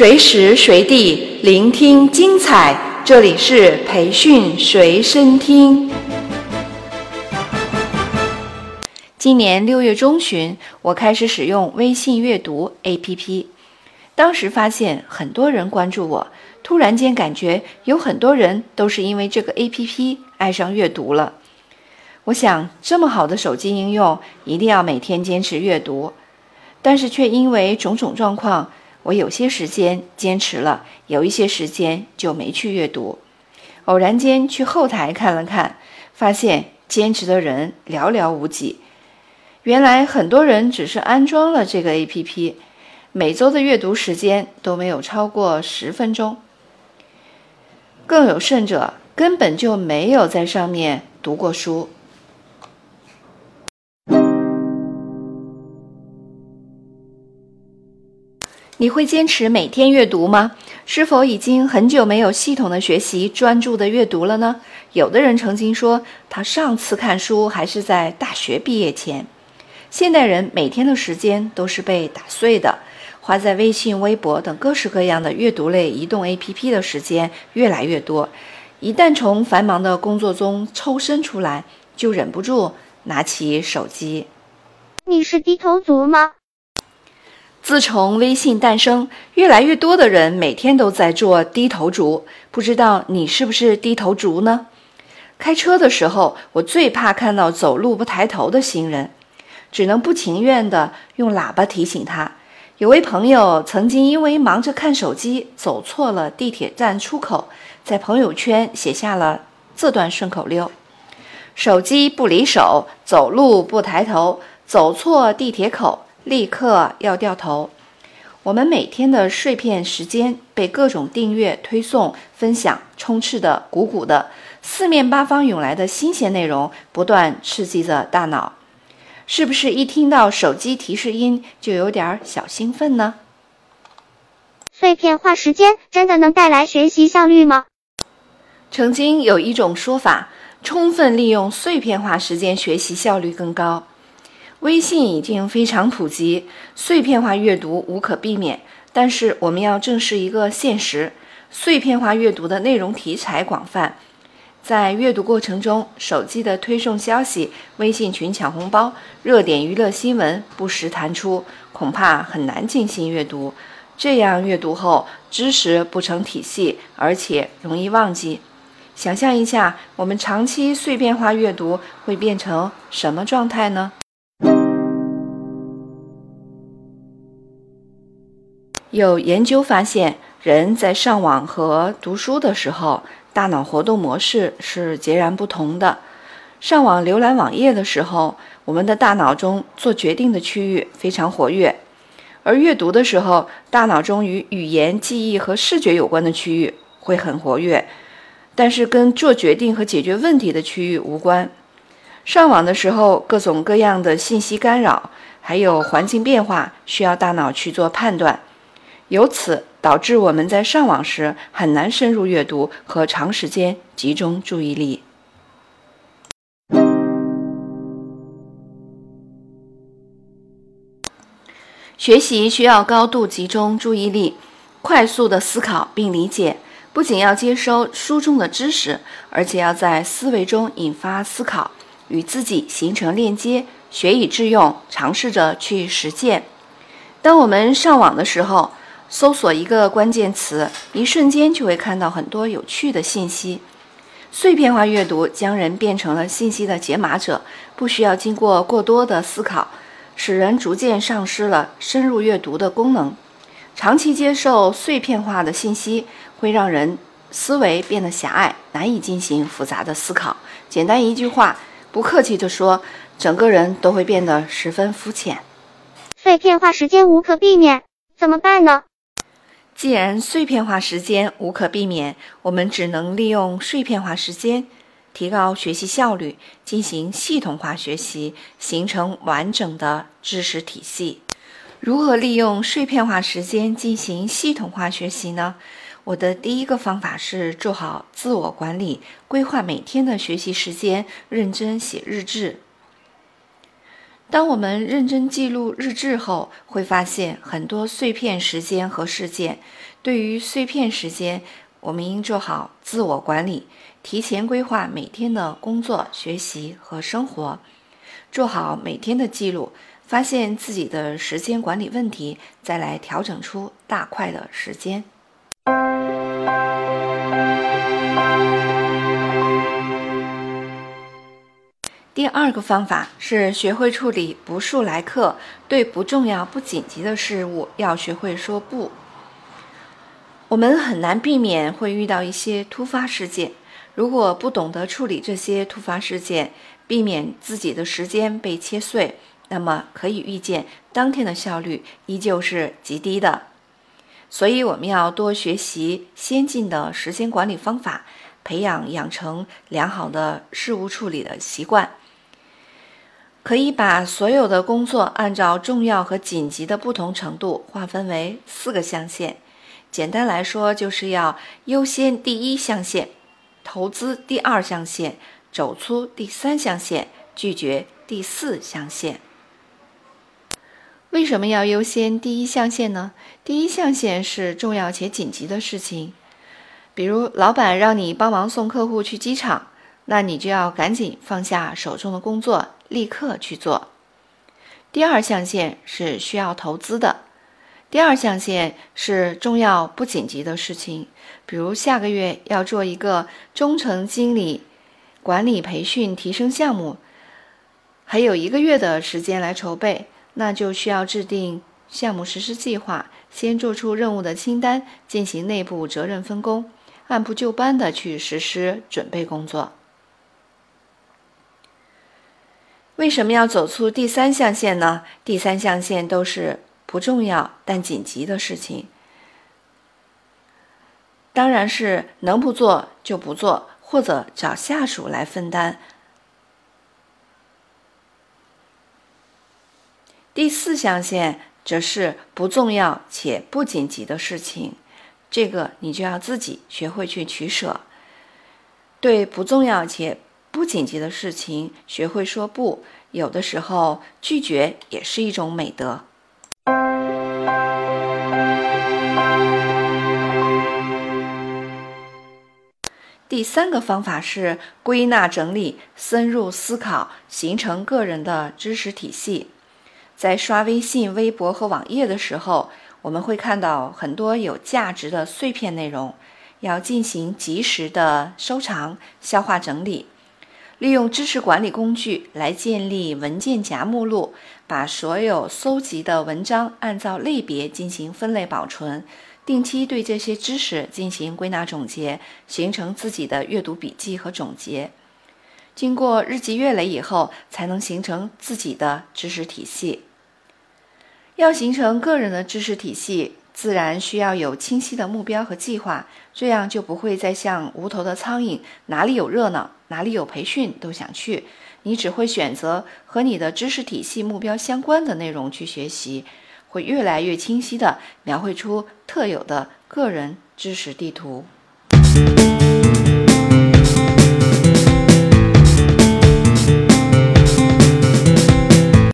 随时随地聆听精彩，这里是培训随身听。今年六月中旬，我开始使用微信阅读 APP，当时发现很多人关注我，突然间感觉有很多人都是因为这个 APP 爱上阅读了。我想，这么好的手机应用，一定要每天坚持阅读，但是却因为种种状况。我有些时间坚持了，有一些时间就没去阅读。偶然间去后台看了看，发现坚持的人寥寥无几。原来很多人只是安装了这个 APP，每周的阅读时间都没有超过十分钟。更有甚者，根本就没有在上面读过书。你会坚持每天阅读吗？是否已经很久没有系统的学习、专注的阅读了呢？有的人曾经说，他上次看书还是在大学毕业前。现代人每天的时间都是被打碎的，花在微信、微博等各式各样的阅读类移动 APP 的时间越来越多。一旦从繁忙的工作中抽身出来，就忍不住拿起手机。你是低头族吗？自从微信诞生，越来越多的人每天都在做低头族。不知道你是不是低头族呢？开车的时候，我最怕看到走路不抬头的行人，只能不情愿地用喇叭提醒他。有位朋友曾经因为忙着看手机，走错了地铁站出口，在朋友圈写下了这段顺口溜：“手机不离手，走路不抬头，走错地铁口。”立刻要掉头。我们每天的碎片时间被各种订阅、推送、分享充斥的鼓鼓的，四面八方涌来的新鲜内容不断刺激着大脑，是不是一听到手机提示音就有点小兴奋呢？碎片化时间真的能带来学习效率吗？曾经有一种说法，充分利用碎片化时间学习效率更高。微信已经非常普及，碎片化阅读无可避免。但是我们要正视一个现实：碎片化阅读的内容题材广泛，在阅读过程中，手机的推送消息、微信群抢红包、热点娱乐新闻不时弹出，恐怕很难进行阅读。这样阅读后，知识不成体系，而且容易忘记。想象一下，我们长期碎片化阅读会变成什么状态呢？有研究发现，人在上网和读书的时候，大脑活动模式是截然不同的。上网浏览网页的时候，我们的大脑中做决定的区域非常活跃；而阅读的时候，大脑中与语言、记忆和视觉有关的区域会很活跃，但是跟做决定和解决问题的区域无关。上网的时候，各种各样的信息干扰，还有环境变化，需要大脑去做判断。由此导致我们在上网时很难深入阅读和长时间集中注意力。学习需要高度集中注意力，快速的思考并理解。不仅要接收书中的知识，而且要在思维中引发思考，与自己形成链接，学以致用，尝试着去实践。当我们上网的时候，搜索一个关键词，一瞬间就会看到很多有趣的信息。碎片化阅读将人变成了信息的解码者，不需要经过过多的思考，使人逐渐丧失了深入阅读的功能。长期接受碎片化的信息，会让人思维变得狭隘，难以进行复杂的思考。简单一句话，不客气地说，整个人都会变得十分肤浅。碎片化时间无可避免，怎么办呢？既然碎片化时间无可避免，我们只能利用碎片化时间提高学习效率，进行系统化学习，形成完整的知识体系。如何利用碎片化时间进行系统化学习呢？我的第一个方法是做好自我管理，规划每天的学习时间，认真写日志。当我们认真记录日志后，会发现很多碎片时间和事件，对于碎片时间，我们应做好自我管理，提前规划每天的工作、学习和生活，做好每天的记录，发现自己的时间管理问题，再来调整出大块的时间。第二个方法是学会处理不速来客，对不重要、不紧急的事物要学会说不。我们很难避免会遇到一些突发事件，如果不懂得处理这些突发事件，避免自己的时间被切碎，那么可以预见当天的效率依旧是极低的。所以，我们要多学习先进的时间管理方法，培养养成良好的事务处理的习惯。可以把所有的工作按照重要和紧急的不同程度划分为四个象限。简单来说，就是要优先第一象限，投资第二象限，走出第三象限，拒绝第四象限。为什么要优先第一象限呢？第一象限是重要且紧急的事情，比如老板让你帮忙送客户去机场，那你就要赶紧放下手中的工作。立刻去做。第二象限是需要投资的，第二象限是重要不紧急的事情，比如下个月要做一个中层经理管理培训提升项目，还有一个月的时间来筹备，那就需要制定项目实施计划，先做出任务的清单，进行内部责任分工，按部就班的去实施准备工作。为什么要走出第三象限呢？第三象限都是不重要但紧急的事情，当然是能不做就不做，或者找下属来分担。第四象限则是不重要且不紧急的事情，这个你就要自己学会去取舍，对不重要且。不紧急的事情，学会说不。有的时候，拒绝也是一种美德。第三个方法是归纳整理、深入思考，形成个人的知识体系。在刷微信、微博和网页的时候，我们会看到很多有价值的碎片内容，要进行及时的收藏、消化、整理。利用知识管理工具来建立文件夹目录，把所有搜集的文章按照类别进行分类保存，定期对这些知识进行归纳总结，形成自己的阅读笔记和总结。经过日积月累以后，才能形成自己的知识体系。要形成个人的知识体系。自然需要有清晰的目标和计划，这样就不会再像无头的苍蝇，哪里有热闹，哪里有培训都想去。你只会选择和你的知识体系目标相关的内容去学习，会越来越清晰地描绘出特有的个人知识地图。